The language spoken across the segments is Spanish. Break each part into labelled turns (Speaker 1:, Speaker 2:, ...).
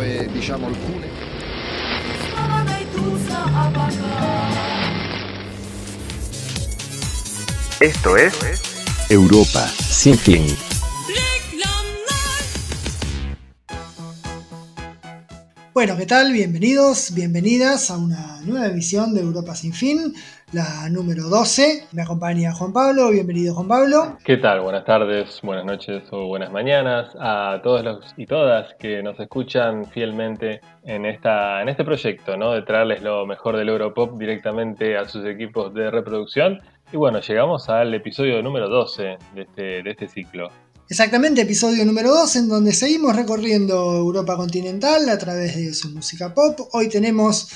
Speaker 1: questo è diciamo alcune.
Speaker 2: Esto es Europa sin fin.
Speaker 3: Bueno, ¿qué tal? Bienvenidos, bienvenidas a una nueva emisión de Europa sin fin, la número 12. Me acompaña Juan Pablo, bienvenido Juan Pablo.
Speaker 4: ¿Qué tal? Buenas tardes, buenas noches o buenas mañanas a todos los y todas que nos escuchan fielmente en, en este proyecto, ¿no? De traerles lo mejor del Europop directamente a sus equipos de reproducción. Y bueno, llegamos al episodio número 12 de este, de este ciclo.
Speaker 3: Exactamente, episodio número 2 en donde seguimos recorriendo Europa continental a través de su música pop. Hoy tenemos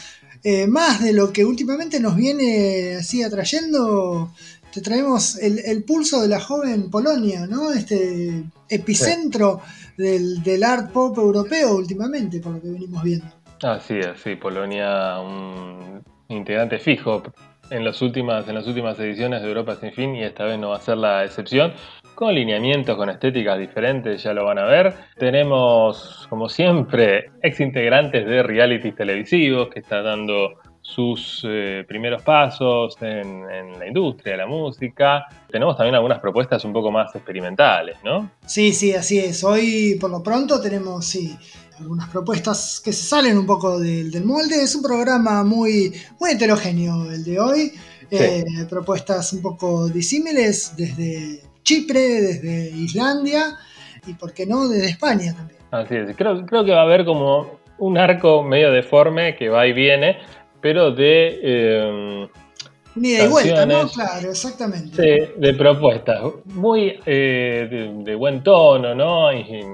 Speaker 3: eh, más de lo que últimamente nos viene así atrayendo. Te traemos el, pulso de la joven Polonia, ¿no? Este epicentro del, art pop europeo últimamente, por lo que venimos viendo.
Speaker 4: Así es, sí, Polonia, un integrante fijo en las últimas, en las últimas ediciones de Europa Sin Fin y esta vez no va a ser la excepción con lineamientos, con estéticas diferentes, ya lo van a ver. Tenemos, como siempre, ex integrantes de realities televisivos que están dando sus eh, primeros pasos en, la industria de la música. Tenemos también algunas propuestas un poco más experimentales, ¿no?
Speaker 3: Sí, sí, así es. Hoy, por lo pronto, tenemos, sí, algunas propuestas que se salen un poco del, molde. Es un programa muy, muy heterogéneo el de hoy. Eh, propuestas un poco disímiles desde Chipre, desde Islandia y, ¿por qué no?, desde España también.
Speaker 4: Así es, creo, creo que va a haber como un arco medio deforme que va y viene, pero de...
Speaker 3: Eh, ida y vuelta, ¿no? Claro, exactamente.
Speaker 4: De, propuestas, muy eh, de, buen tono, ¿no? Y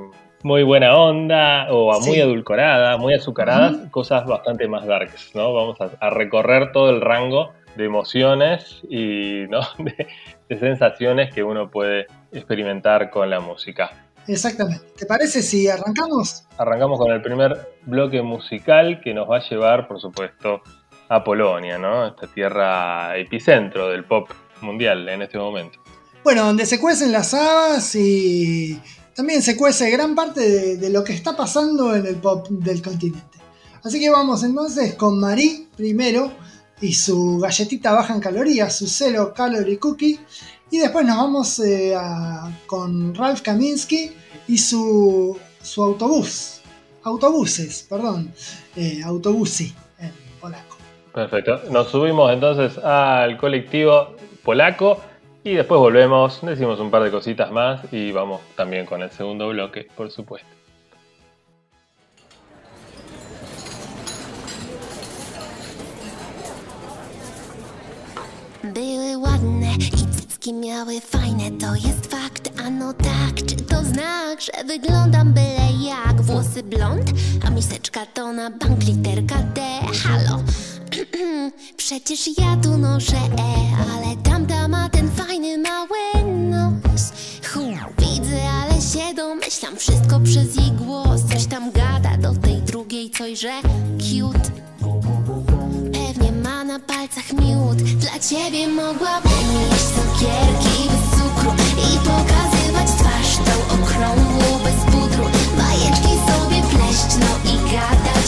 Speaker 4: muy buena onda, o muy edulcorada, muy azucaradas, cosas bastante más darks, ¿no? Vamos a, recorrer todo el rango de emociones y ¿no? de sensaciones que uno puede experimentar con la música.
Speaker 3: Exactamente. ¿Te parece si arrancamos?
Speaker 4: Arrancamos con el primer bloque musical que nos va a llevar, por supuesto, a Polonia, ¿no? Esta tierra epicentro del pop mundial en este momento.
Speaker 3: Bueno, donde se cuecen las habas y también se cuece gran parte de, de lo que está pasando en el pop del continente. Así que vamos entonces con Marie primero y su galletita baja en calorías, su Zero Calorie Cookie. Y después nos vamos eh, con Ralph Kaminsky y su, su autobús. Autobuses, perdón. Eh, autobusi en polaco.
Speaker 4: Perfecto. Nos subimos entonces al colectivo polaco y después volvemos, decimos un par de cositas más y vamos también con el segundo bloque, por supuesto.
Speaker 5: Były ładne i cycki miały fajne, to jest fakt, ano tak. Czy to znak, że wyglądam byle jak? Włosy blond, a miseczka to na bank literka D. Halo, przecież ja tu noszę E Ale tamta ma ten fajny mały nos. Widzę, ale się domyślam. Wszystko przez jej głos. Coś tam gada do tej drugiej, coś, że ciebie mogłabym jeść cukierki bez cukru I pokazywać twarz tą okrągłą bez pudru. Bajeczki sobie pleść, no i gadać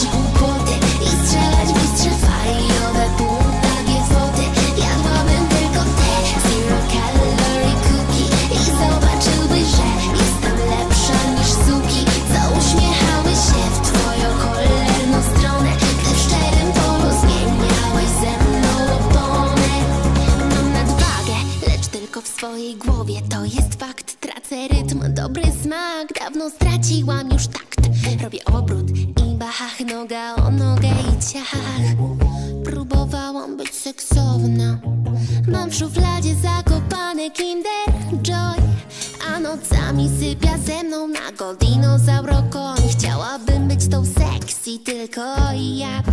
Speaker 5: Jest fakt, tracę rytm, dobry smak. Dawno straciłam już takt. Robię obrót i bach, noga o nogę i ciach. Próbowałam być seksowna. Mam w szufladzie zakopane Kinder Joy. A nocami sypia ze mną na dinozauro Chciałabym być tą sexy, tylko jak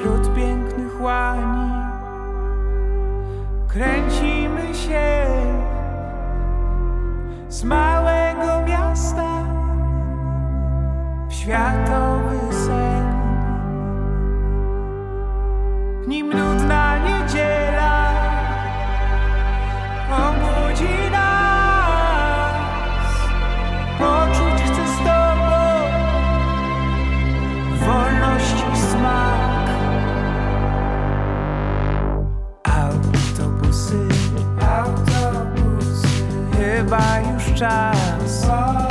Speaker 1: wśród pięknych łani. Kręcimy się z małego miasta w światowy sen. Nim nudna niedziela tries.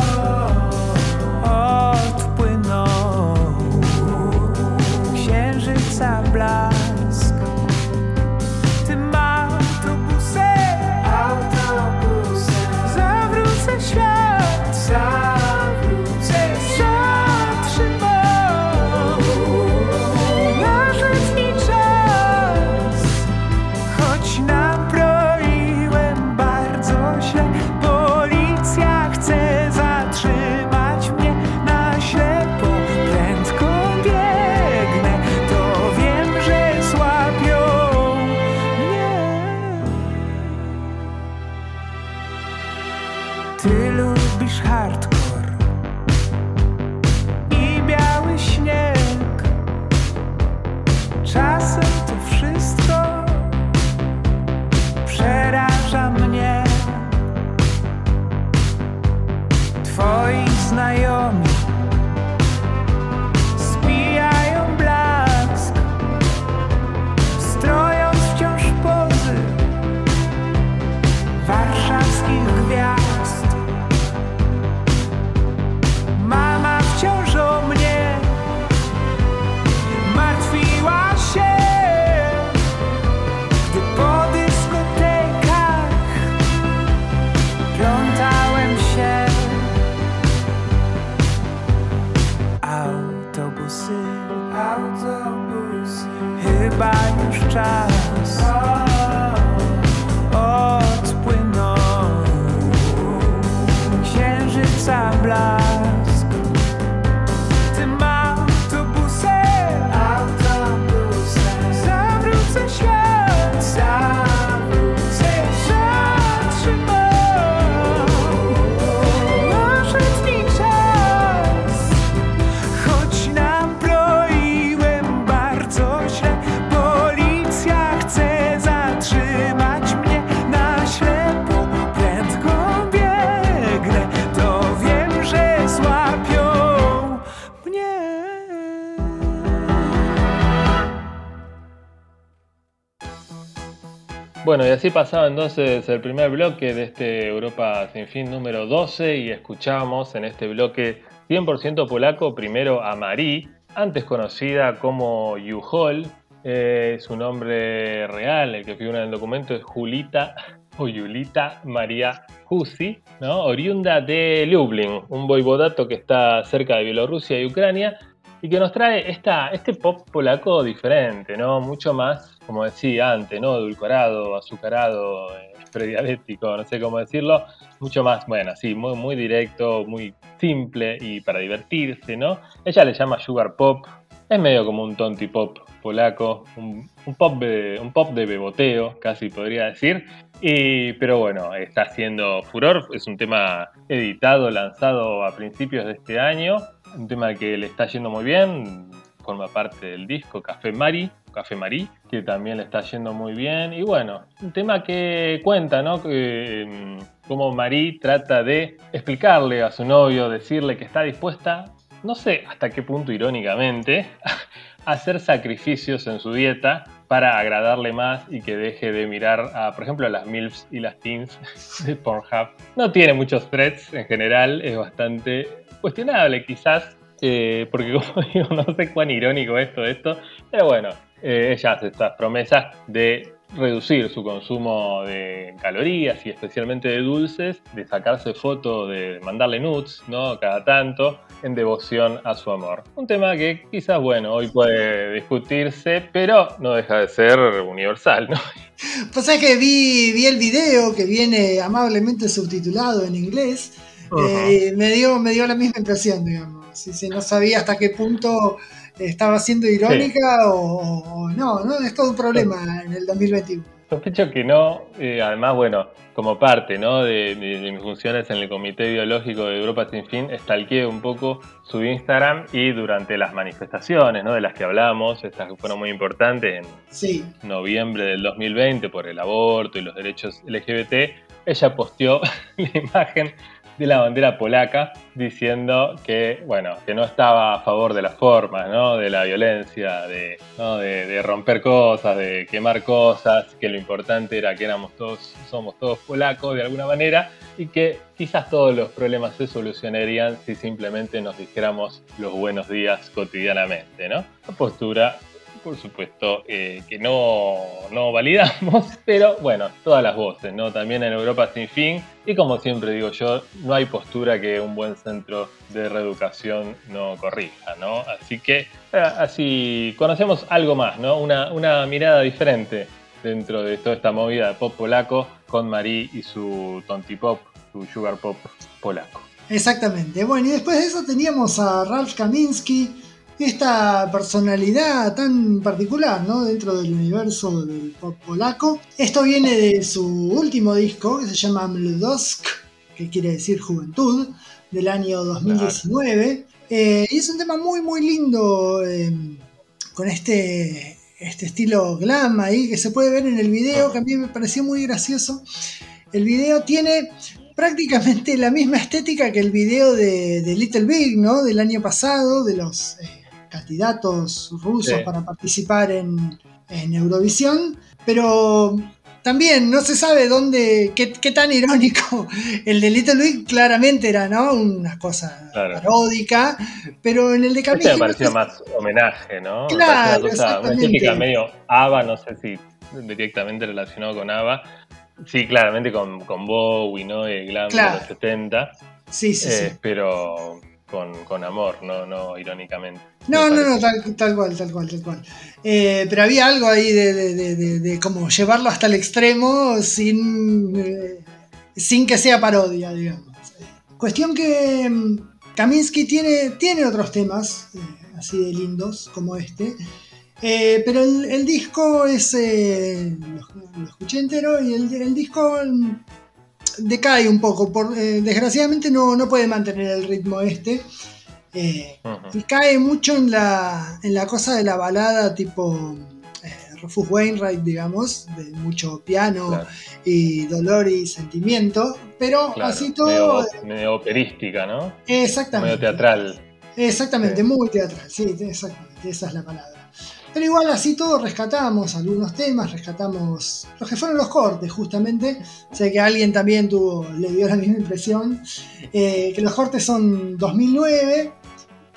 Speaker 4: Bueno, y así pasaba entonces el primer bloque de este Europa Sin Fin número 12 y escuchábamos en este bloque 100% polaco primero a Marie, antes conocida como Juhol, eh, su nombre real, el que figura en el documento es Julita o Julita María Husi, ¿no? oriunda de Lublin, un voivodato que está cerca de Bielorrusia y Ucrania, y que nos trae esta, este pop polaco diferente, ¿no? Mucho más, como decía antes, ¿no? Edulcorado, azucarado, eh, prediabético, no sé cómo decirlo, mucho más, bueno, sí, muy, muy directo, muy simple y para divertirse, ¿no? Ella le llama sugar pop, es medio como un tonti pop polaco, un, un pop de, un pop de beboteo, casi podría decir. Y, pero bueno, está haciendo furor, es un tema editado, lanzado a principios de este año, un tema que le está yendo muy bien, forma parte del disco Café Mari, Café Marí, que también le está yendo muy bien. Y bueno, un tema que cuenta, ¿no? Que, mm, cómo Marí trata de explicarle a su novio, decirle que está dispuesta, no sé hasta qué punto irónicamente, a hacer sacrificios en su dieta para agradarle más y que deje de mirar a, por ejemplo, a las MILFs y las teens de Pornhub. No tiene muchos threads en general, es bastante cuestionable quizás, eh, porque como digo, no sé cuán irónico es todo esto, pero bueno, eh, ella hace estas promesas de reducir su consumo de calorías y especialmente de dulces, de sacarse fotos, de mandarle nudes, ¿no? Cada tanto, en devoción a su amor. Un tema que quizás, bueno, hoy puede discutirse, pero no deja de ser universal, ¿no?
Speaker 3: Pues es que vi, vi el video que viene amablemente subtitulado en inglés. Eh, me, dio, me dio la misma impresión, digamos. sí, sí, no sabía hasta qué punto estaba siendo irónica o, o no, no, es todo un problema en el 2021.
Speaker 4: Sospecho que no, eh, además, bueno, como parte ¿no? de, de- de mis funciones en el Comité Biológico de Europa Sin Fin, estalqué un poco su Instagram y durante las manifestaciones ¿no? de las que hablamos, estas que fueron muy importantes en
Speaker 3: Sí,
Speaker 4: noviembre del 2020 por el aborto y los derechos LGBT, ella posteó la imagen de la bandera polaca diciendo que, bueno, que no estaba a favor de las formas, ¿no? De la violencia, de, ¿no? de, romper cosas, de quemar cosas, que lo importante era que éramos todos, somos todos polacos de alguna manera y que quizás todos los problemas se solucionarían si simplemente nos dijéramos los buenos días cotidianamente, ¿no? La postura por supuesto, eh, que no, no validamos, pero bueno, todas las voces, ¿no? También en Europa Sin Fin, y como siempre digo yo, no hay postura que un buen centro de reeducación no corrija, ¿no? Así que eh, así conocemos algo más, ¿no? Una, una mirada diferente dentro de toda esta movida de pop polaco con Marie y su tontipop, su sugar pop polaco.
Speaker 3: exactamente. Bueno, y después de eso teníamos a Ralph Kaminsky, esta personalidad tan particular, ¿no? Dentro del universo del pop polaco. Esto viene de su último disco, que se llama Mlodosk, que quiere decir juventud, del año 2019. Eh, y es un tema muy, muy lindo, eh, con este, este estilo glam ahí, que se puede ver en el video, que a mí me pareció muy gracioso. El video tiene prácticamente la misma estética que el video de, de Little Big, ¿no? Del año pasado, de los eh, candidatos rusos
Speaker 4: Sí.
Speaker 3: para participar en, en Eurovisión, pero también no se sabe dónde, qué, qué tan irónico. El de Little Big claramente era, ¿no? Una cosa
Speaker 4: Claro.
Speaker 3: paródica, pero en el de
Speaker 4: Este
Speaker 3: Kaminsky
Speaker 4: me
Speaker 3: no
Speaker 4: pareció más homenaje, ¿no?
Speaker 3: Claro,
Speaker 4: una, cosa, una estética medio ABBA, no sé si directamente relacionado con ABBA. Sí, claramente con, con Bowie, ¿no? Y el glam
Speaker 3: Claro.
Speaker 4: de los 70,
Speaker 3: Sí, sí, sí.
Speaker 4: eh, pero con, con amor, no, no irónicamente.
Speaker 3: No, no, no, tal, tal cual, tal cual, tal cual. Eh, pero había algo ahí de, de, de, como llevarlo hasta el extremo sin, eh, sin que sea parodia, digamos. Cuestión que mm, Kaminsky tiene, tiene otros temas eh, así de lindos como este. Eh, pero el, el disco es. eh, lo, lo escuché entero y el, el disco mm, decae un poco. Por, eh, desgraciadamente no, no puede mantener el ritmo este. Eh, y cae mucho en la, en la cosa de la balada tipo eh, Rufus Wainwright, digamos, de mucho piano
Speaker 4: Claro.
Speaker 3: y dolor y sentimiento, pero
Speaker 4: Claro,
Speaker 3: así todo...
Speaker 4: Medio, medio operística, ¿no?
Speaker 3: exactamente.
Speaker 4: Medio teatral.
Speaker 3: Exactamente,
Speaker 4: Sí.
Speaker 3: muy teatral, sí, exactamente, esa es la palabra. Pero igual así todo rescatamos algunos temas, rescatamos los que fueron los cortes justamente. Sé que alguien también tuvo, le dio la misma impresión. eh, que los cortes son 2009,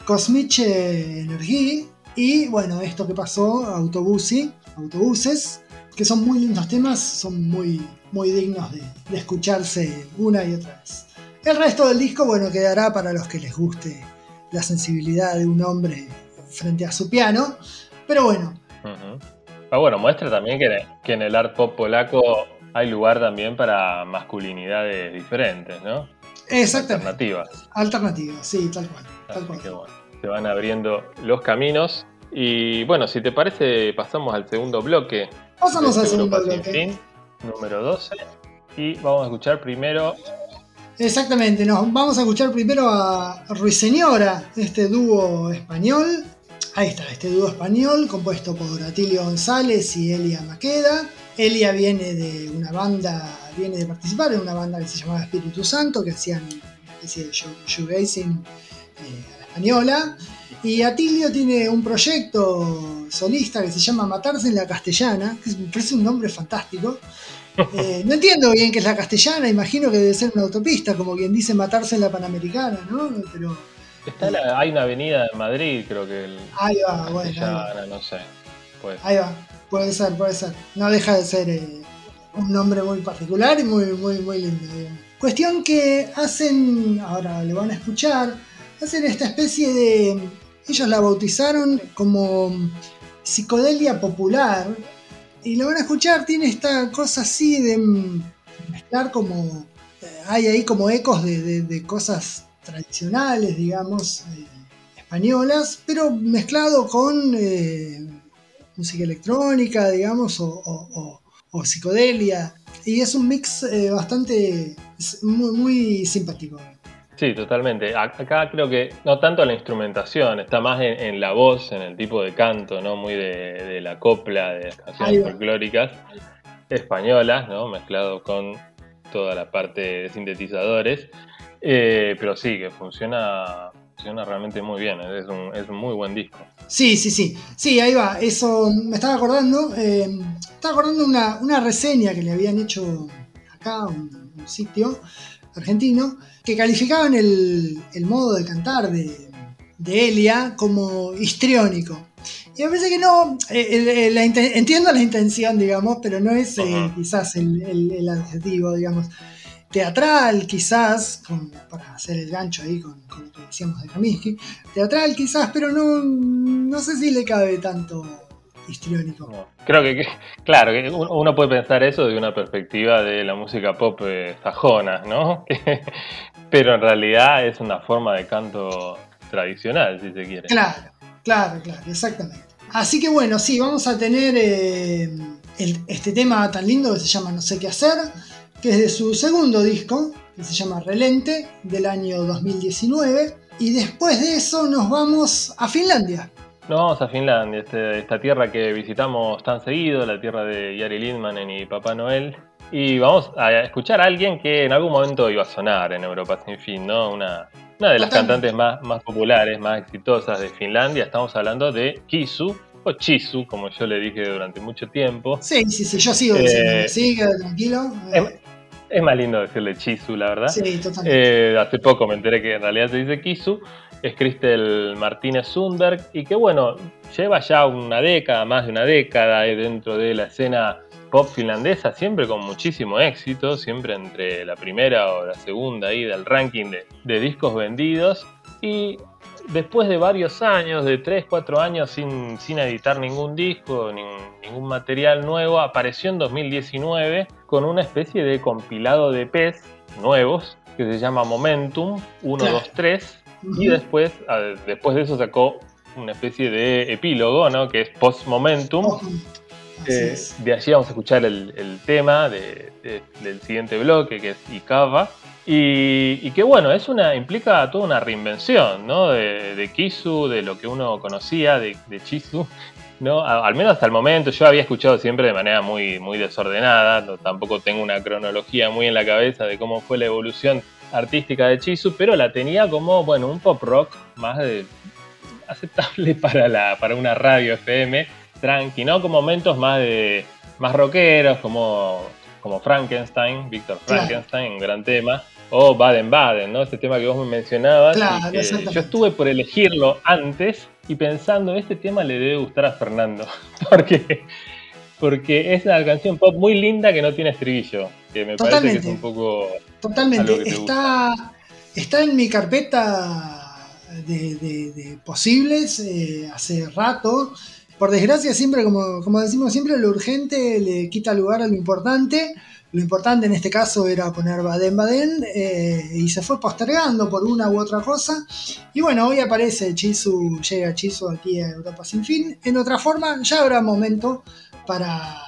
Speaker 3: Cosmiche Energy y bueno, esto que pasó, Autobusi, Autobuses, que son muy lindos temas, son muy, muy dignos de, de escucharse una y otra vez. El resto del disco, bueno, quedará para los que les guste la sensibilidad de un hombre frente a su piano. Pero bueno.
Speaker 4: Ah, bueno, muestra también que, que en el art pop polaco hay lugar también para masculinidades diferentes, ¿no?
Speaker 3: exactamente.
Speaker 4: Alternativas.
Speaker 3: Alternativa, sí, tal cual. Tal cual.
Speaker 4: que bueno, se van abriendo los caminos. Y bueno, si te parece, pasamos al segundo bloque.
Speaker 3: Pasamos al segundo
Speaker 4: Europa Sin
Speaker 3: bloque.
Speaker 4: Fin, número 12. Y vamos a escuchar primero.
Speaker 3: Exactamente, nos vamos a escuchar primero a Ruiseñora, este dúo español. Ahí está, este dúo español compuesto por Atilio González y Elia Maqueda. Elia viene de una banda, viene de participar en una banda que se llamaba Espíritu Santo, que hacían una especie de shoegazing eh, española. Y Atilio tiene un proyecto solista que se llama Matarse en la Castellana, que me parece un nombre fantástico. Eh, no entiendo bien qué es la castellana, imagino que debe ser una autopista, como quien dice matarse en la Panamericana, ¿no? Pero
Speaker 4: Está la- hay una avenida en Madrid, creo que el.
Speaker 3: ahí va, bueno, ahí va,
Speaker 4: Castellana, no sé. Pues,
Speaker 3: ahí va, puede ser, puede ser. No deja de ser eh, un nombre muy particular y muy, muy, muy lindo. digamos. Cuestión que hacen, ahora lo van a escuchar, hacen esta especie de, ellos la bautizaron como psicodelia popular y lo van a escuchar, tiene esta cosa así de mm, mezclar como, eh, hay ahí como ecos de, de- de cosas tradicionales, digamos, eh, españolas, pero mezclado con eh, música electrónica, digamos, o, o- o- o psicodelia. Y es un mix eh, bastante muy, muy simpático.
Speaker 4: Sí, totalmente. Acá creo que no tanto la instrumentación, está más en, en la voz, en el tipo de canto, ¿no? Muy de, de la copla, de las canciones folclóricas españolas, ¿no? Mezclado con toda la parte de sintetizadores. Eh, pero sí, que funciona, funciona realmente muy bien. Es un, es un muy buen disco.
Speaker 3: Sí, sí, sí. Sí, ahí va. Eso me estaba acordando. eh, estaba acordando una, una reseña que le habían hecho acá, un, un sitio argentino, que calificaban el, el modo de cantar de, de Elia como histriónico. Y me parece que no, eh, la entiendo la intención, digamos, pero no es eh, quizás el, el- el adjetivo, digamos. Teatral, quizás, con- para hacer el gancho ahí con, con lo que decíamos de Kaminsky. Teatral, quizás, pero no, no sé si le cabe tanto histriónico.
Speaker 4: Creo que, claro, que uno uno puede pensar eso de una perspectiva de la música pop eh, sajona, ¿no? Pero en realidad es una forma de canto tradicional, si se quiere.
Speaker 3: Claro, claro, claro, exactamente. Así que bueno, sí, vamos a tener eh, el- este tema tan lindo que se llama No sé qué hacer, que es de su segundo disco, que se llama Relente, del año 2019. Y después de eso nos vamos a Finlandia.
Speaker 4: Nos vamos a Finlandia, este- esta tierra que visitamos tan seguido, la tierra de Jari Lindmanen y Papá Noel. Y vamos a escuchar a alguien que en algún momento iba a sonar en Europa sin fin, ¿no? Una, una de las cantantes más, más populares, más exitosas de Finlandia. Estamos hablando de Kisu, o Chisu, como yo le dije durante mucho tiempo.
Speaker 3: Sí, sí, sí, yo sigo
Speaker 4: Eh,
Speaker 3: diciendo, sí, queda tranquilo. Eh,
Speaker 4: em- Es más lindo decirle Chisu, la verdad.
Speaker 3: sí, totalmente.
Speaker 4: Eh, hace poco me enteré que en realidad se dice Kisu. Es Cristel Martínez Sundberg y que bueno, lleva ya una década, más de una década eh, dentro de la escena pop finlandesa, siempre con muchísimo éxito, siempre entre la primera o la segunda ahí del ranking de, de discos vendidos. Y después de varios años, de 3, 4 años sin, sin editar ningún disco, nin- ningún material nuevo, apareció en 2019 con una especie de compilado de EPs nuevos que se llama Momentum 1,
Speaker 3: Claro.
Speaker 4: 2, 3 y después, después de eso sacó una especie de epílogo, ¿no? que es Post Momentum. Eh, de allí vamos a escuchar el, el tema de- de- del siguiente bloque, que es Ikava. Y, que bueno, es una, implica toda una reinvención, ¿no? De, de Kisu, de lo que uno conocía, de, de Chisu, ¿no? Al menos hasta el momento, yo había escuchado siempre de manera muy, muy desordenada, no- tampoco tengo una cronología muy en la cabeza de cómo fue la evolución artística de Chisu, pero la tenía como, bueno, un pop rock más de, aceptable para, la, para una radio FM, tranqui, ¿no? Con momentos más de más rockeros, como, como Frankenstein, Víctor
Speaker 3: Claro.
Speaker 4: Frankenstein, un gran tema, o Baden Baden, ¿no? Este tema que vos me mencionabas. y que yo estuve por elegirlo antes y pensando, este tema le debe gustar a Fernando, porque, porque es una canción pop muy linda que no tiene estribillo, que me parece que es
Speaker 3: Totalmente.
Speaker 4: un poco...
Speaker 3: Totalmente.
Speaker 4: algo que te
Speaker 3: Está, está en mi carpeta de, de- de posibles eh, hace rato. Por desgracia, siempre, como, decimos siempre, lo urgente le quita lugar a lo importante. Lo importante en este caso era poner Baden Baden eh, y se fue postergando por una u otra cosa. Y bueno, hoy aparece Chisu, llega Chisu aquí a Europa sin fin. En otra forma, ya habrá momento para,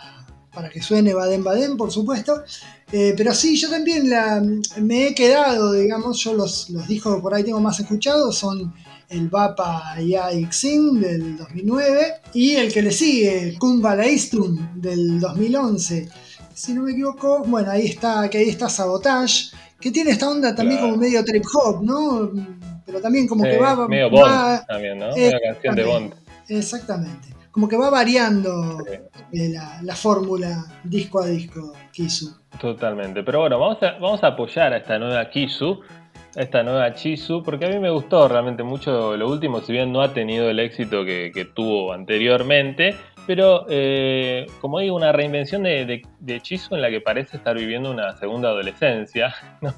Speaker 3: para que suene Baden Baden, por supuesto. Eh, pero sí, yo también la- me he quedado, digamos, yo los, los discos por ahí tengo más escuchados son el Bapa Ya Ixin del 2009 y el que le sigue, Kumba Leistrum del 2011. Si no me equivoco, bueno, ahí está, que ahí está Sabotage, que tiene esta onda también
Speaker 4: Claro.
Speaker 3: como medio trip hop, ¿no? Pero también como que va...
Speaker 4: medio
Speaker 3: va-
Speaker 4: Bond también, ¿no?
Speaker 3: eh,
Speaker 4: Una canción de Bond.
Speaker 3: Exactamente. Como que va variando
Speaker 4: Sí.
Speaker 3: eh, la, la fórmula disco a disco, Kisu.
Speaker 4: Totalmente. Pero bueno, vamos a, vamos a apoyar a esta nueva Kisu, esta nueva Chisu, porque a mí me gustó realmente mucho lo último, si bien no ha tenido el éxito que, que tuvo anteriormente, pero eh, como digo, una reinvención de, de, de Chisu en la que parece estar viviendo una segunda adolescencia, ¿no?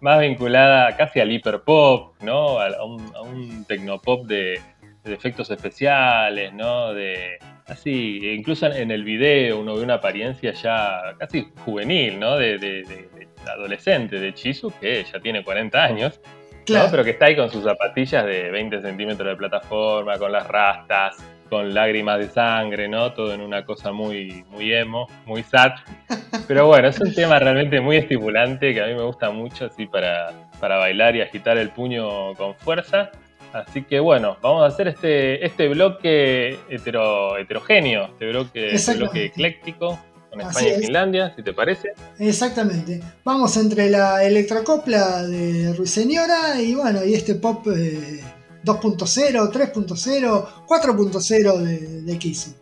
Speaker 4: más vinculada casi al hiperpop, ¿no? a, un, a un tecnopop de, de efectos especiales, ¿no? De, así, incluso en el video uno ve una apariencia ya casi juvenil, ¿no? De- de- de adolescente de Chisu, que ya tiene 40 años.
Speaker 6: Claro.
Speaker 4: ¿no? Pero que está ahí con sus zapatillas de 20 centímetros de plataforma, con las rastas, con lágrimas de sangre, ¿no? Todo en una cosa muy, muy emo, muy sad. Pero bueno, es un tema realmente muy estimulante que a mí me gusta mucho, así para, para bailar y agitar el puño con fuerza. Así que bueno, vamos a hacer este, este bloque hetero- heterogéneo, este bloque, este bloque ecléctico con España y. Finlandia, si te parece.
Speaker 6: Exactamente. Vamos entre la electrocopla de Ruiseñora y bueno, y este pop eh, 2.0, 3.0, 4.0 de, de Kiss.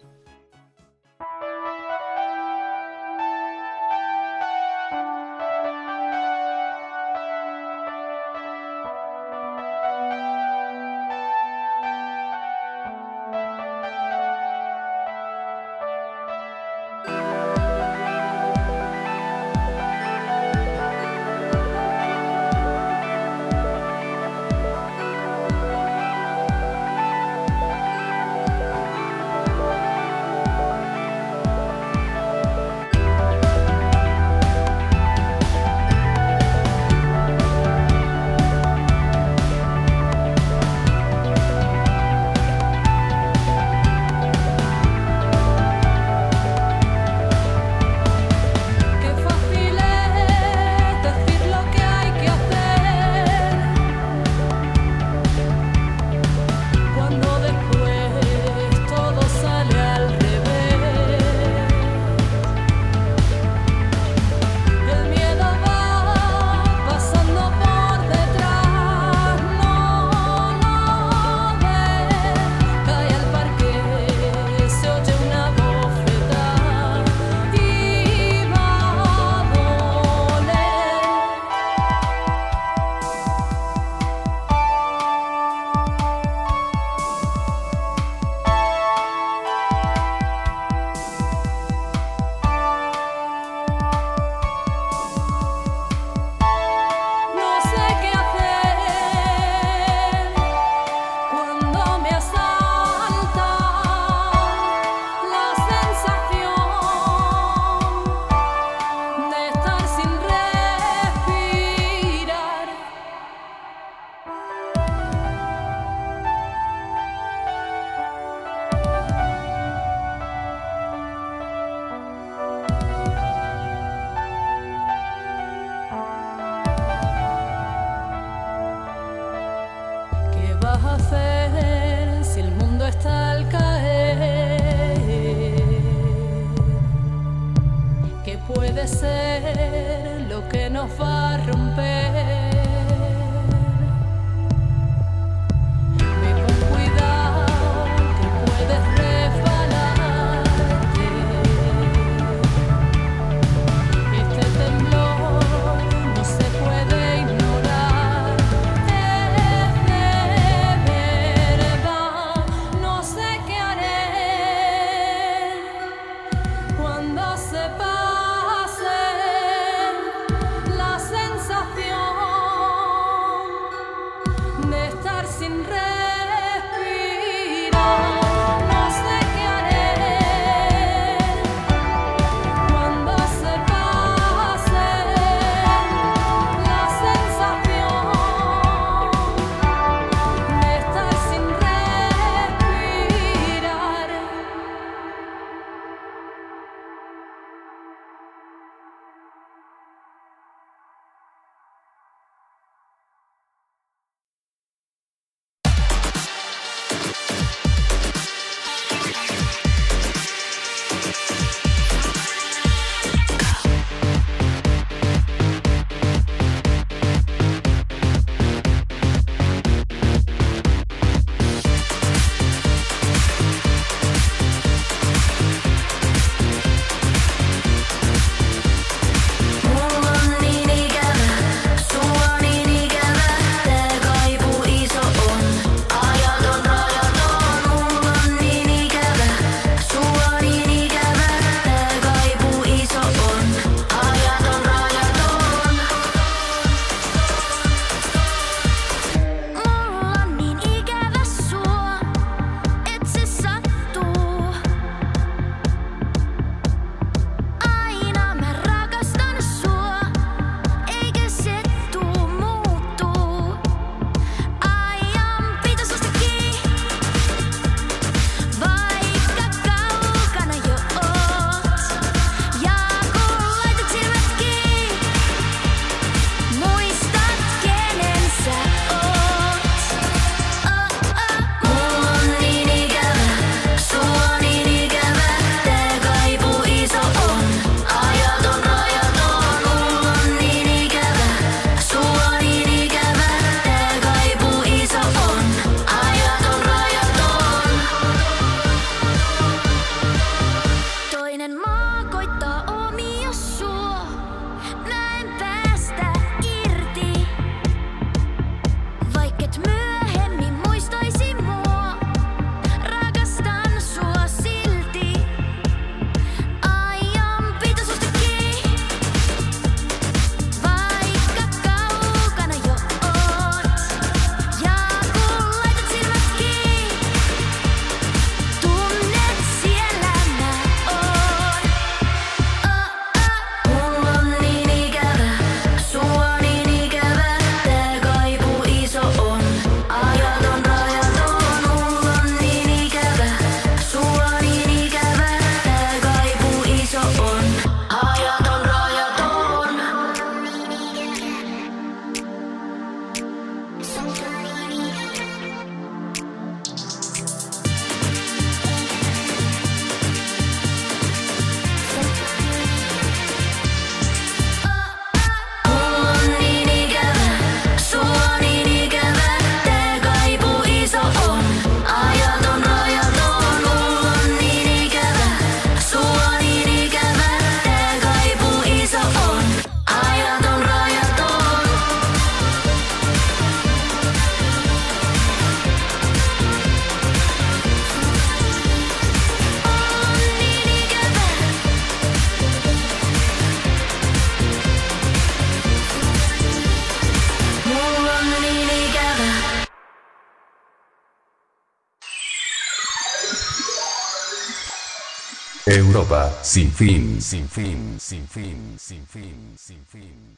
Speaker 7: Sin
Speaker 2: fin, sin fin, sin fin, sin fin, sin fin.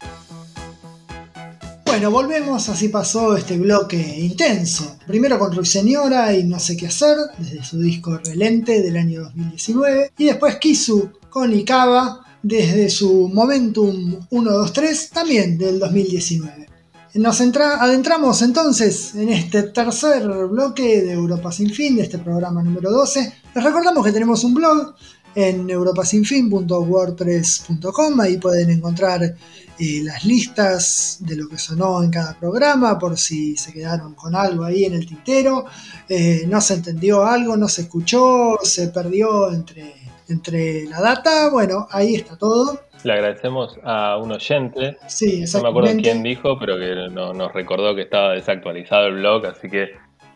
Speaker 3: Bueno, volvemos, así pasó este bloque intenso. Primero con Ruiseñora y No sé qué hacer, desde su disco Relente del año 2019. Y después Kisu con Ikaba, desde su Momentum 123, también del 2019. Nos adentramos entonces en este tercer bloque de Europa Sin Fin, de este programa número 12. Les recordamos que tenemos un blog en europasinfin.wordpress.com, ahí pueden encontrar eh, las listas de lo que sonó en cada programa, por si se quedaron con algo ahí en el tintero, eh, no se entendió algo, no se escuchó, se perdió entre, entre la data, bueno, ahí está todo.
Speaker 4: Le agradecemos a un oyente,
Speaker 3: Sí,
Speaker 4: no me acuerdo quién dijo, pero que no- nos recordó que estaba desactualizado el blog, así que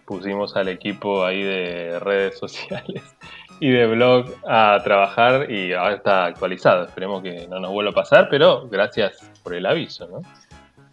Speaker 4: pusimos al equipo ahí de redes sociales y de blog a trabajar y ahora está actualizado. Esperemos que no nos vuelva a pasar, pero gracias por el aviso, ¿no?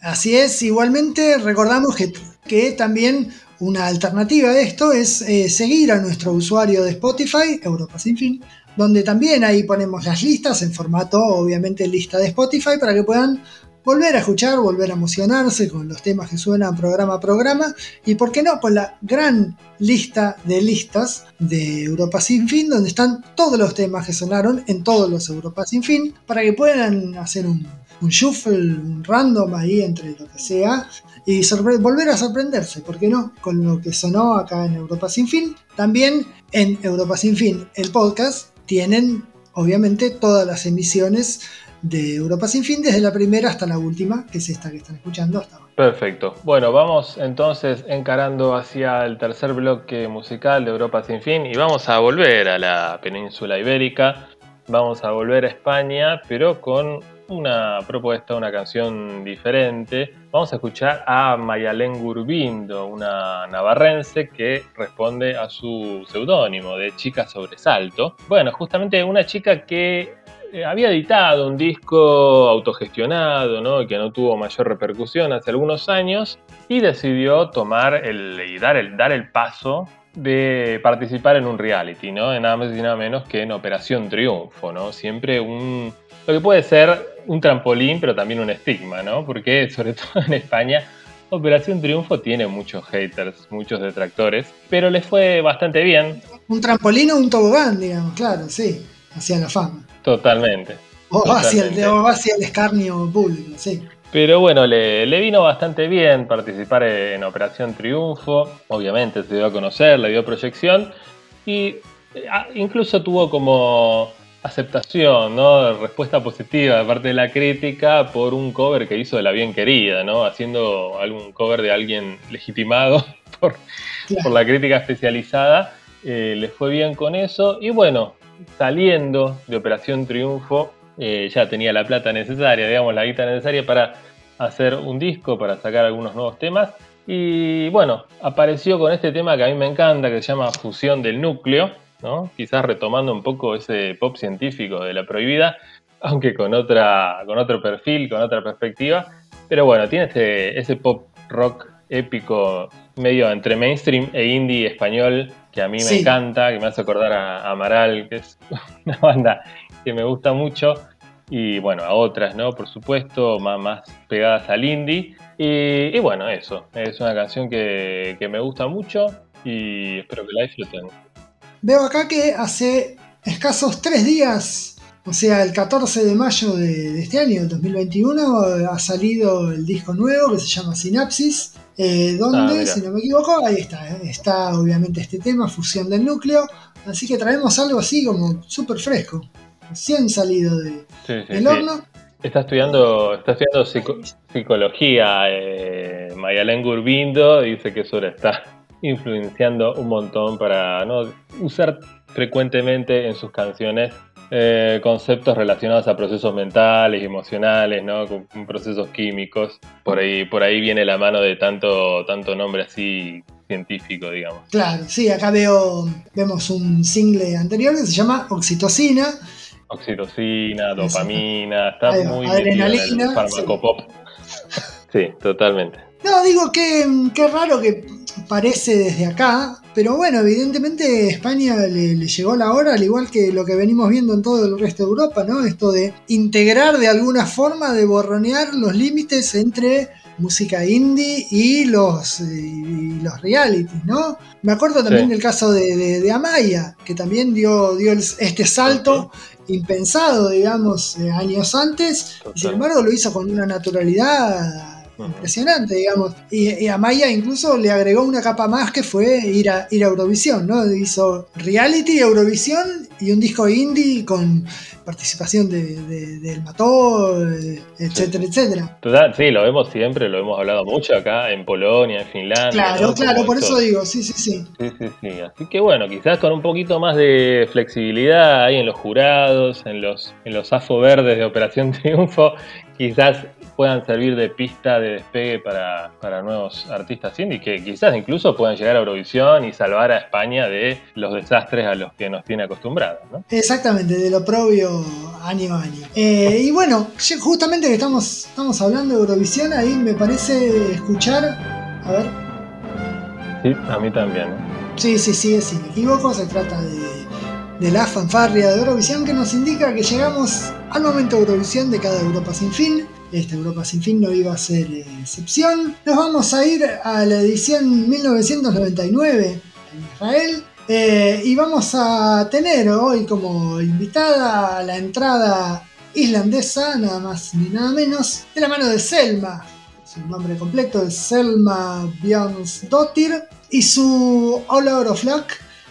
Speaker 3: Así es, igualmente recordamos que, que también una alternativa de esto es eh, seguir a nuestro usuario de Spotify, Europa Sin Fin, donde también ahí ponemos las listas en formato, obviamente, lista de Spotify, para que puedan volver a escuchar, volver a emocionarse con los temas que suenan programa a programa, y por qué no, con la gran lista de listas de Europa Sin Fin, donde están todos los temas que sonaron en todos los Europa Sin Fin, para que puedan hacer un, un shuffle, un random ahí entre lo que sea, y volver a sorprenderse, ¿por qué no? Con lo que sonó acá en Europa Sin Fin. También en Europa Sin Fin, el podcast, tienen obviamente todas las emisiones de Europa Sin Fin, desde la primera hasta la última, que es esta que están escuchando hasta ahora.
Speaker 4: Perfecto. Bueno, vamos entonces encarando hacia el tercer bloque musical de Europa Sin Fin y vamos a volver a la península ibérica, vamos a volver a España, pero con una propuesta, una canción diferente. Vamos a escuchar a Mayalén Gurbindo, una navarrense que responde a su seudónimo de Chica Sobresalto. Bueno, justamente una chica que eh, había editado un disco autogestionado, ¿no? que no tuvo mayor repercusión hace algunos años y decidió tomar el, y dar el, dar el paso de participar en un reality, ¿no? En nada más y nada menos que en Operación Triunfo, ¿no? Siempre un lo que puede ser un trampolín, pero también un estigma, ¿no? Porque sobre todo en España Operación Triunfo tiene muchos haters, muchos detractores, pero les fue bastante bien,
Speaker 3: Un trampolín o un tobogán, digamos, claro, sí, hacia la fama.
Speaker 4: Totalmente.
Speaker 3: O hacia, el,
Speaker 4: Totalmente.
Speaker 3: o hacia el escarnio público, sí.
Speaker 4: Pero bueno, le, le vino bastante bien participar en Operación Triunfo. Obviamente se dio a conocer, le dio proyección y eh, ah, incluso tuvo como aceptación, ¿no? Respuesta positiva de parte de la crítica por un cover que hizo de La Bien Querida, ¿no? Haciendo algún cover de alguien legitimado por,
Speaker 3: Claro.
Speaker 4: por la crítica especializada. Eh, le fue bien con eso y bueno, saliendo de Operación Triunfo eh, ya tenía la plata necesaria, digamos, la guita necesaria para hacer un disco, para sacar algunos nuevos temas. Y bueno, apareció con este tema que a mí me encanta, que se llama Fusión del Núcleo, ¿no? Quizás retomando un poco ese pop científico de la prohibida, aunque con, otra, con otro perfil, con otra perspectiva. Pero bueno, tiene ese, ese pop rock épico medio entre mainstream e indie español que a mí me encanta, que me hace acordar a, a Amaral, que es una banda que me gusta mucho, y bueno, a otras, ¿no? Por supuesto, más, más pegadas al indie. Y, y bueno, eso, es una canción que, que me gusta mucho y espero que la disfruten.
Speaker 3: Veo acá que hace escasos tres días, o sea, el 14 de mayo de, de este año, del 2021, ha salido el disco nuevo que se llama Sinapsis, eh,
Speaker 4: Ah,
Speaker 3: donde,
Speaker 4: mira.
Speaker 3: si no me equivoco, ahí está, eh, está obviamente este tema, fusión del núcleo, así que traemos algo así como súper fresco, recién salido de-
Speaker 4: Sí, sí,
Speaker 3: del
Speaker 4: sí.
Speaker 3: horno.
Speaker 4: Está estudiando, está estudiando psico- psicología. Eh, Mayalén Gurbindo dice que eso le está influenciando un montón para no usar frecuentemente en sus canciones eh, conceptos relacionados a procesos mentales emocionales, ¿no? Con, procesos químicos. Por ahí, por ahí viene la mano de tanto, tanto nombre así científico, digamos.
Speaker 3: Claro, sí, acá veo, vemos un single anterior que se llama Oxitocina,
Speaker 4: Oxitocina, dopamina, está
Speaker 3: va,
Speaker 4: muy metido en
Speaker 3: adrenalina,
Speaker 4: el farmacopop. Sí, totalmente.
Speaker 3: No, digo que qué raro que parece desde acá, Pero bueno, evidentemente España le, le llegó la hora, al igual que lo que venimos viendo en todo el resto de Europa, ¿no? Esto de integrar de alguna forma, de borronear los límites entre música indie y los, eh, y los realities, ¿no? Me acuerdo también
Speaker 4: Sí.
Speaker 3: del caso de, de- de Amaya, que también dio, dio este salto impensado, digamos, eh, años antes, y sin embargo lo hizo con una naturalidad Impresionante, digamos. Y, y Amaya incluso le agregó una capa más que fue ir a, ir a Eurovisión, ¿no? Hizo reality, Eurovisión y un disco indie con participación de, de- del Mató, eh, etcétera, etcétera.
Speaker 4: Total, sí, lo vemos siempre, lo hemos hablado mucho acá en Polonia, en Finlandia.
Speaker 3: Claro,
Speaker 4: ¿no?
Speaker 3: claro,
Speaker 4: Como
Speaker 3: por
Speaker 4: esto-
Speaker 3: eso digo, sí, sí, sí.
Speaker 4: Sí, sí, sí. Así que bueno, quizás con un poquito más de flexibilidad ahí en los jurados, en los, en los AFO verdes de Operación Triunfo, quizás puedan servir de pista de despegue para, para nuevos artistas indie que quizás incluso puedan llegar a Eurovisión y salvar a España de los desastres a los que nos tiene acostumbrados, ¿no?
Speaker 3: Exactamente, de lo propio año a año. Eh, y bueno, justamente que estamos, estamos hablando de Eurovisión, ahí me parece escuchar, a ver,
Speaker 4: Sí, a mí también. ¿eh?
Speaker 3: Sí, sí, sí, si me equivoco, se trata de, de la fanfarria de Eurovisión que nos indica que llegamos al momento de Eurovisión de cada Europa sin fin. Esta Europa sin fin no iba a ser excepción. Nos vamos a ir a la edición 1999 en Israel. eh, y vamos a tener hoy como invitada la entrada islandesa, nada más ni nada menos, de la mano de Selma. Su nombre completo es Selma Björnsdottir y su All Out of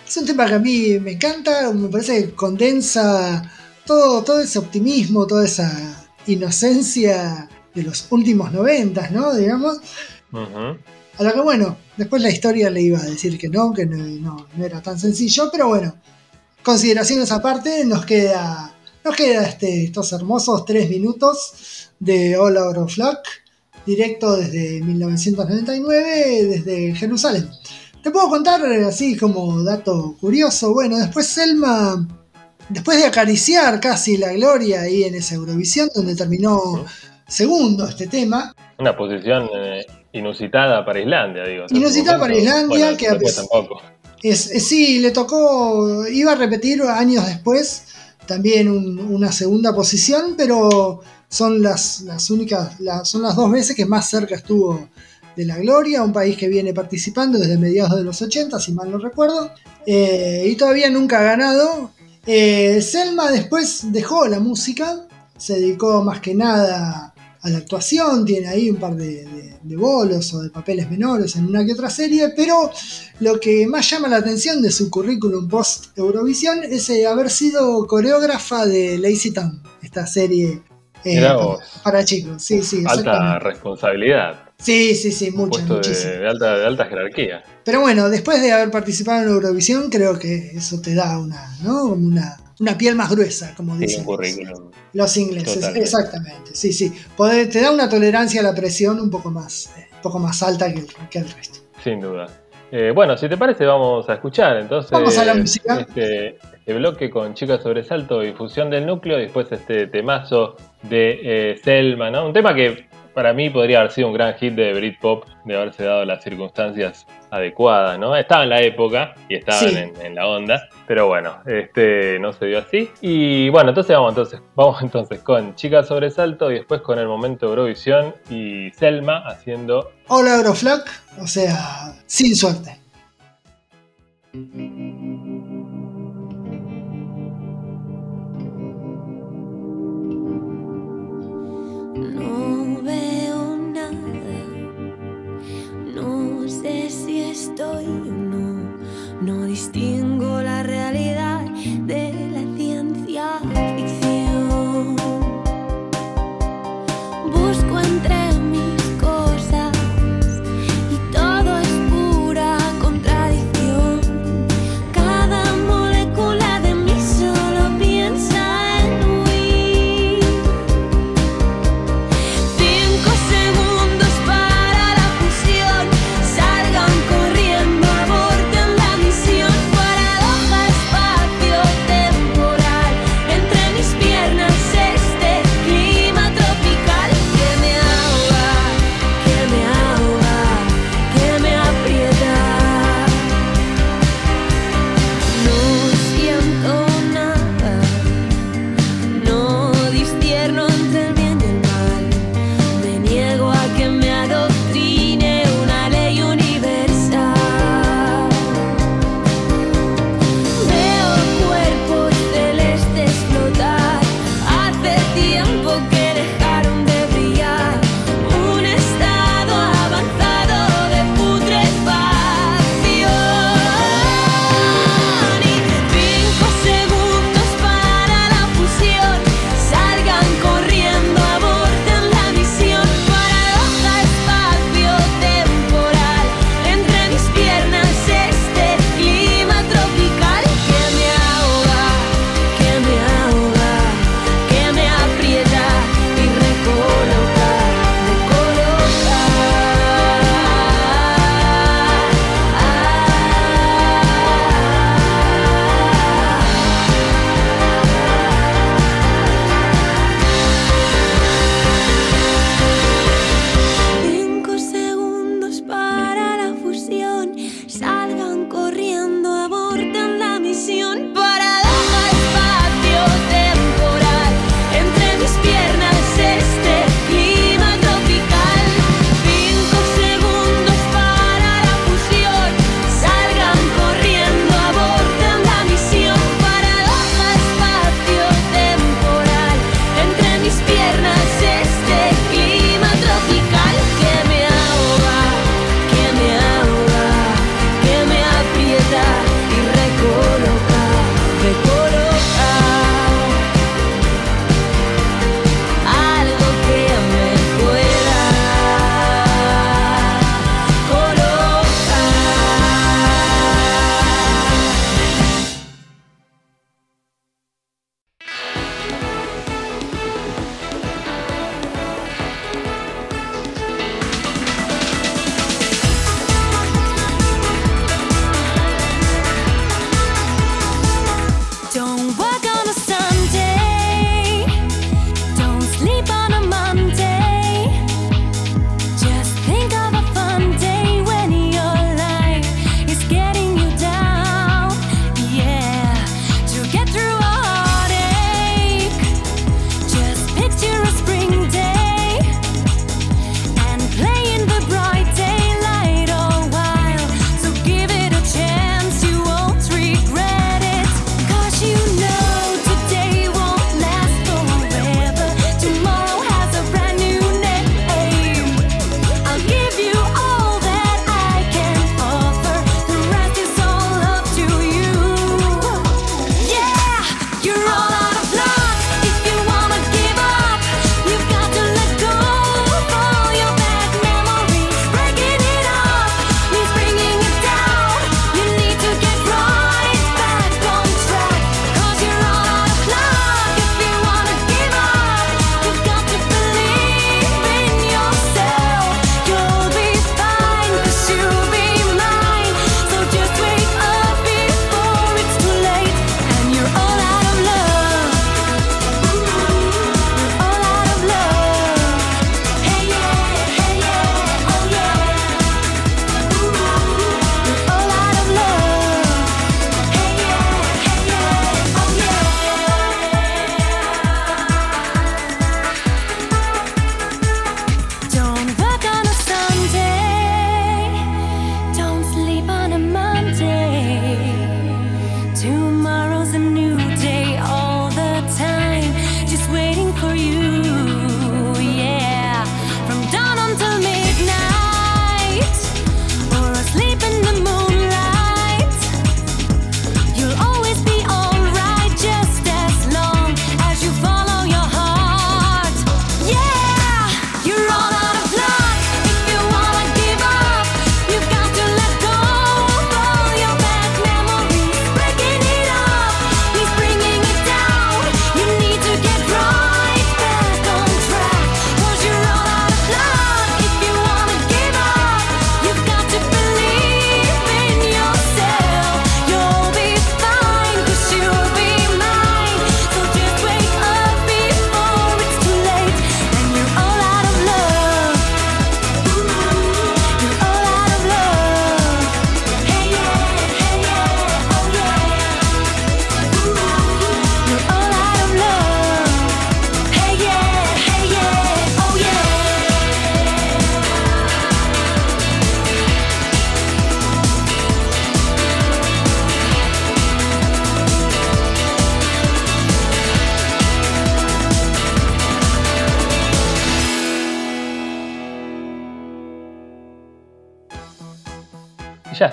Speaker 3: es un tema que a mí me encanta, me parece que condensa todo, todo ese optimismo, toda esa inocencia de los últimos noventas, ¿no? Digamos. A lo que bueno, después la historia le iba a decir que no, que no, no- no era tan sencillo, pero bueno, consideraciones aparte, nos queda, nos queda este, estos hermosos tres minutos de All Out of Luck, directo desde 1999, desde Jerusalén. Te puedo contar eh, así como dato curioso, bueno, después Selma, después de acariciar casi la gloria ahí en esa Eurovisión, donde terminó segundo este tema,
Speaker 4: Una posición eh, inusitada para Islandia, digo.
Speaker 3: Inusitada para. Islandia,
Speaker 4: Bueno,
Speaker 3: que a
Speaker 4: después
Speaker 3: pesar-
Speaker 4: tampoco.
Speaker 3: Es, es- sí, le tocó, iba a repetir años después también un- una segunda posición, pero son las, las únicas, las- son las dos veces que más cerca estuvo de la gloria, un país que viene participando desde mediados de los 80, si mal no recuerdo, eh, y todavía nunca ha ganado. Eh, Selma después dejó la música, se dedicó más que nada a la actuación, tiene ahí un par de, de- de bolos o de papeles menores en una que otra serie, pero lo que más llama la atención de su currículum post Eurovisión es eh, haber sido coreógrafa de Lazy Town, esta serie eh, para, chicos. Sí, sí,
Speaker 4: Alta responsabilidad.
Speaker 3: Sí, sí, sí,
Speaker 4: puesto
Speaker 3: muchísimo.
Speaker 4: de, de alta, de alta jerarquía.
Speaker 3: Pero bueno, después de haber participado en Eurovisión, creo que eso te da una, ¿no? Una, una piel más gruesa, como
Speaker 4: Sí,
Speaker 3: dicen
Speaker 4: currículum.
Speaker 3: los ingleses.
Speaker 4: Totalmente.
Speaker 3: Exactamente, sí, sí. Poder- te da una tolerancia a la presión un poco más, eh, un poco más alta que el, que el resto.
Speaker 4: Sin duda. Eh, bueno, si te parece, vamos a escuchar entonces
Speaker 3: Vamos a la música.
Speaker 4: Este, este bloque con Chica Sobresalto y Fusión del Núcleo, después este temazo de eh, Selma, ¿no? Un tema que para mí podría haber sido un gran hit de Britpop, de haberse dado las circunstancias adecuadas, ¿no? Estaba en la época y estaban
Speaker 3: Sí.
Speaker 4: en, en la onda, pero bueno, este no se dio así. Y bueno, entonces vamos entonces, vamos entonces con Chica Sobresalto y después con el momento Eurovisión y Selma haciendo
Speaker 3: Hola Euroflag, o sea, sin suerte.
Speaker 5: No veo nada, no sé si estoy o no, no distingo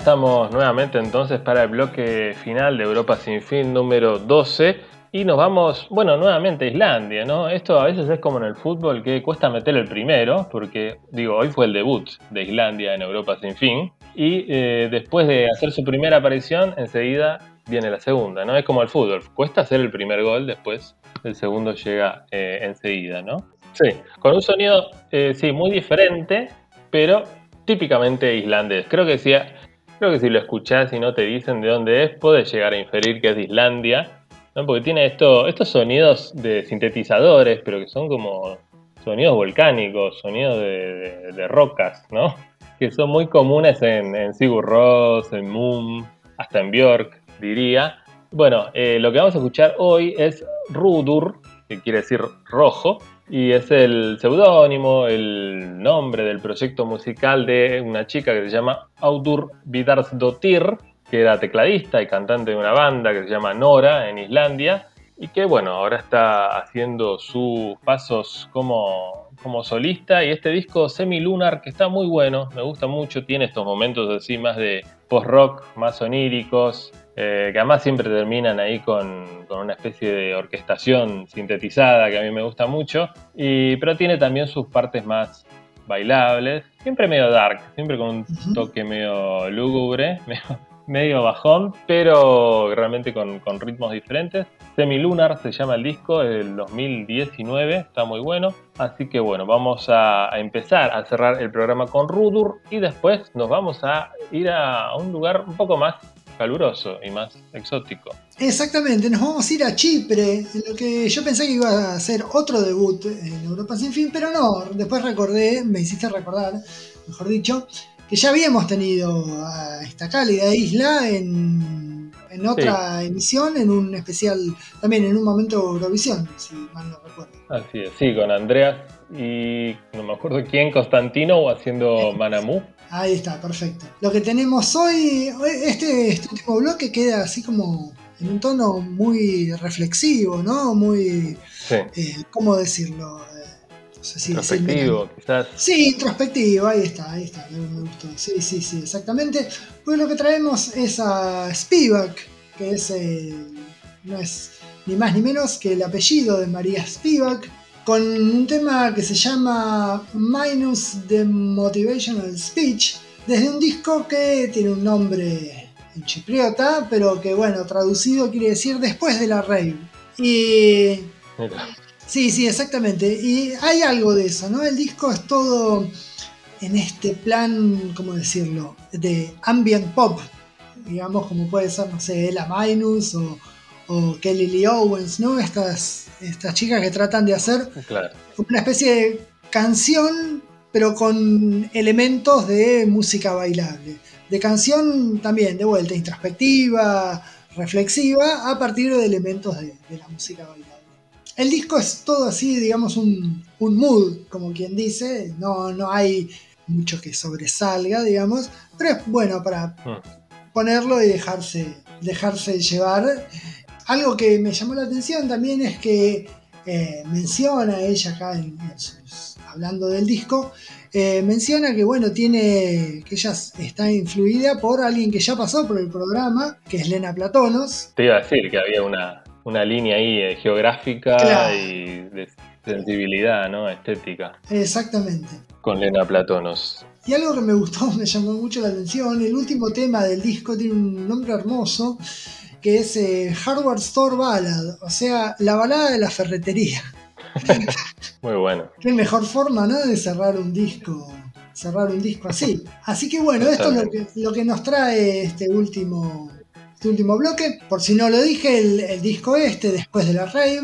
Speaker 4: estamos nuevamente entonces para el bloque final de Europa Sin Fin número 12 y nos vamos, bueno, nuevamente a Islandia, ¿no? Esto a veces es como en el fútbol que cuesta meter el primero, porque digo, hoy fue el debut de Islandia en Europa Sin Fin y eh, después de hacer su primera aparición, enseguida viene la segunda, ¿no? Es como el fútbol, cuesta hacer el primer gol, después el segundo llega eh, enseguida, ¿no? Sí, con un sonido, eh, sí, muy diferente, pero típicamente islandés. Creo que si, creo que si lo escuchás y no te dicen de dónde es, puedes llegar a inferir que es Islandia, ¿no? porque tiene esto, estos sonidos de sintetizadores, pero que son como sonidos volcánicos, sonidos de, rocas, ¿no? que son muy comunes en, en Sigur Rós, en Moon, hasta en Björk, diría. Bueno, eh, lo que vamos a escuchar hoy es Rudur, que quiere decir rojo, y es el seudónimo, el nombre del proyecto musical de una chica que se llama Audur Vidarsdottir, que era tecladista y cantante de una banda que se llama Nora en Islandia, y que bueno, ahora está haciendo sus pasos como, como solista. Y este disco Semi-Lunar que está muy bueno, me gusta mucho, tiene estos momentos así más de post-rock, más oníricos, eh, que además siempre terminan ahí con, con una especie de orquestación sintetizada que a mí me gusta mucho, y, pero tiene también sus partes más bailables, siempre medio dark, siempre con un toque medio lúgubre, medio, medio bajón, pero realmente con, con ritmos diferentes. Semilunar se llama el disco, es del 2019, está muy bueno. Así que bueno, vamos a, a empezar a cerrar el programa con Rudur y después nos vamos a ir a un lugar un poco más caluroso y más exótico.
Speaker 3: Exactamente, nos vamos a ir a Chipre, en lo que yo pensé que iba a ser otro debut en Europa Sin Fin, pero no, después recordé, me hiciste recordar, mejor dicho, que ya habíamos tenido a esta cálida isla en, en otra emisión, en un especial, también en un momento Eurovisión, si mal no recuerdo.
Speaker 4: Así es, sí, con Andreas y no me acuerdo quién, Constantino haciendo Manamú.
Speaker 3: Ahí está, perfecto. Lo que tenemos hoy, este, este último bloque queda así como en un tono muy reflexivo, ¿no? Muy,
Speaker 4: Sí,
Speaker 3: eh, ¿cómo decirlo? Eh, no sé si decirlo.
Speaker 4: perspectivo, quizás.
Speaker 3: Sí, introspectivo, ahí está, ahí está, me, me gustó. Sí, sí, sí, exactamente. Pues lo que traemos es a Spivak, que es, eh, no es ni más ni menos que el apellido de María Spivak, con un tema que se llama Minus the Motivational Speech, desde un disco que tiene un nombre en chipriota, pero que bueno, traducido quiere decir después de la rave. Y
Speaker 4: Mira,
Speaker 3: Sí, sí, exactamente. Y hay algo de eso, ¿no? El disco es todo en este plan, ¿cómo decirlo? De ambient pop. Digamos, como puede ser, no sé, Ella Minus o, o Kelly Lee Owens, ¿no? Estas, estas chicas que tratan de hacer
Speaker 4: claro.
Speaker 3: una especie de canción, pero con elementos de música bailable. De canción también, de vuelta, introspectiva, reflexiva, a partir de elementos de, de la música bailable. El disco es todo así, digamos, un, un mood, como quien dice. No, no hay mucho que sobresalga, digamos, pero es bueno para
Speaker 4: Mm.
Speaker 3: ponerlo y dejarse, dejarse llevar. Algo que me llamó la atención también es que eh, menciona ella acá, en, en sus- hablando del disco, eh, menciona que bueno, tiene, que ella está influida por alguien que ya pasó por el programa, que es Lena Platonos.
Speaker 4: Te iba a decir que había una, una línea ahí eh, geográfica
Speaker 3: Claro.
Speaker 4: y de sensibilidad, ¿no? Estética,
Speaker 3: Exactamente.
Speaker 4: con Lena Platonos.
Speaker 3: Y algo que me gustó, me llamó mucho la atención, el último tema del disco tiene un nombre hermoso, que es eh, Hardware Store Ballad, o sea, la balada de la ferretería.
Speaker 4: Muy bueno.
Speaker 3: Qué mejor forma, ¿no? De cerrar un disco. Cerrar un disco así. Así que bueno, esto es lo que, lo que nos trae este último, este último bloque. Por si no lo dije, el, el disco este, después de la rave,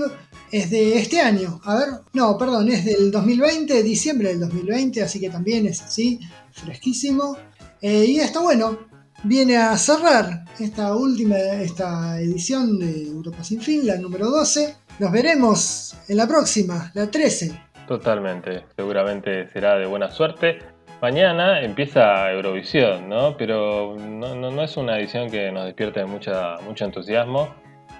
Speaker 3: es de este año. A ver, no, perdón, es del 2020, diciembre del 2020, así que también es así, fresquísimo. Eh, y esto, bueno, viene a cerrar esta última, esta edición de Europa Sin Fin, la número 12. Nos veremos en la próxima, la 13.
Speaker 4: Totalmente. Seguramente será de buena suerte. Mañana empieza Eurovisión, ¿no? Pero no, no- no es una edición que nos despierte mucha, mucho entusiasmo.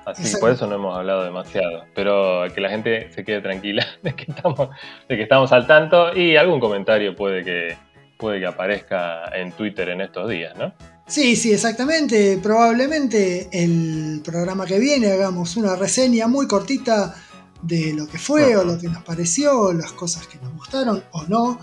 Speaker 4: Así que
Speaker 3: Exacto.
Speaker 4: por eso no hemos hablado demasiado. Pero que la gente se quede tranquila de que estamos, de que estamos al tanto y algún comentario puede que, puede que aparezca en Twitter en estos días, ¿no?
Speaker 3: Sí, sí, exactamente. Probablemente el programa que viene hagamos una reseña muy cortita de lo que fue o lo que nos pareció, las cosas que nos gustaron o no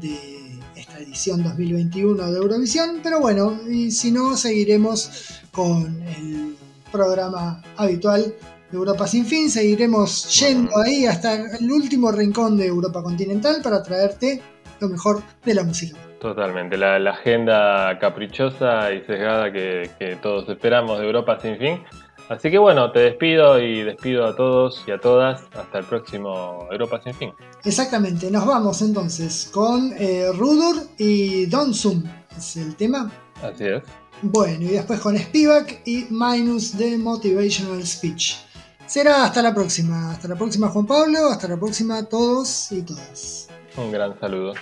Speaker 3: de esta edición 2021 de Eurovisión. Pero bueno, y si no, seguiremos con el programa habitual de Europa sin fin. Seguiremos yendo ahí hasta el último rincón de Europa continental para traerte lo mejor de la música.
Speaker 4: Totalmente, la, la agenda caprichosa y sesgada que, que todos esperamos de Europa sin fin. Así que bueno, te despido y despido a todos y a todas. Hasta el próximo Europa sin fin.
Speaker 3: Exactamente, nos vamos entonces con eh, Rudur y Donsum. Es el tema.
Speaker 4: Así es.
Speaker 3: Bueno, y después con Spivak y Minus de Motivational Speech. Será hasta la próxima. Hasta la próxima, Juan Pablo. Hasta la próxima a todos y todas.
Speaker 4: Un gran saludo.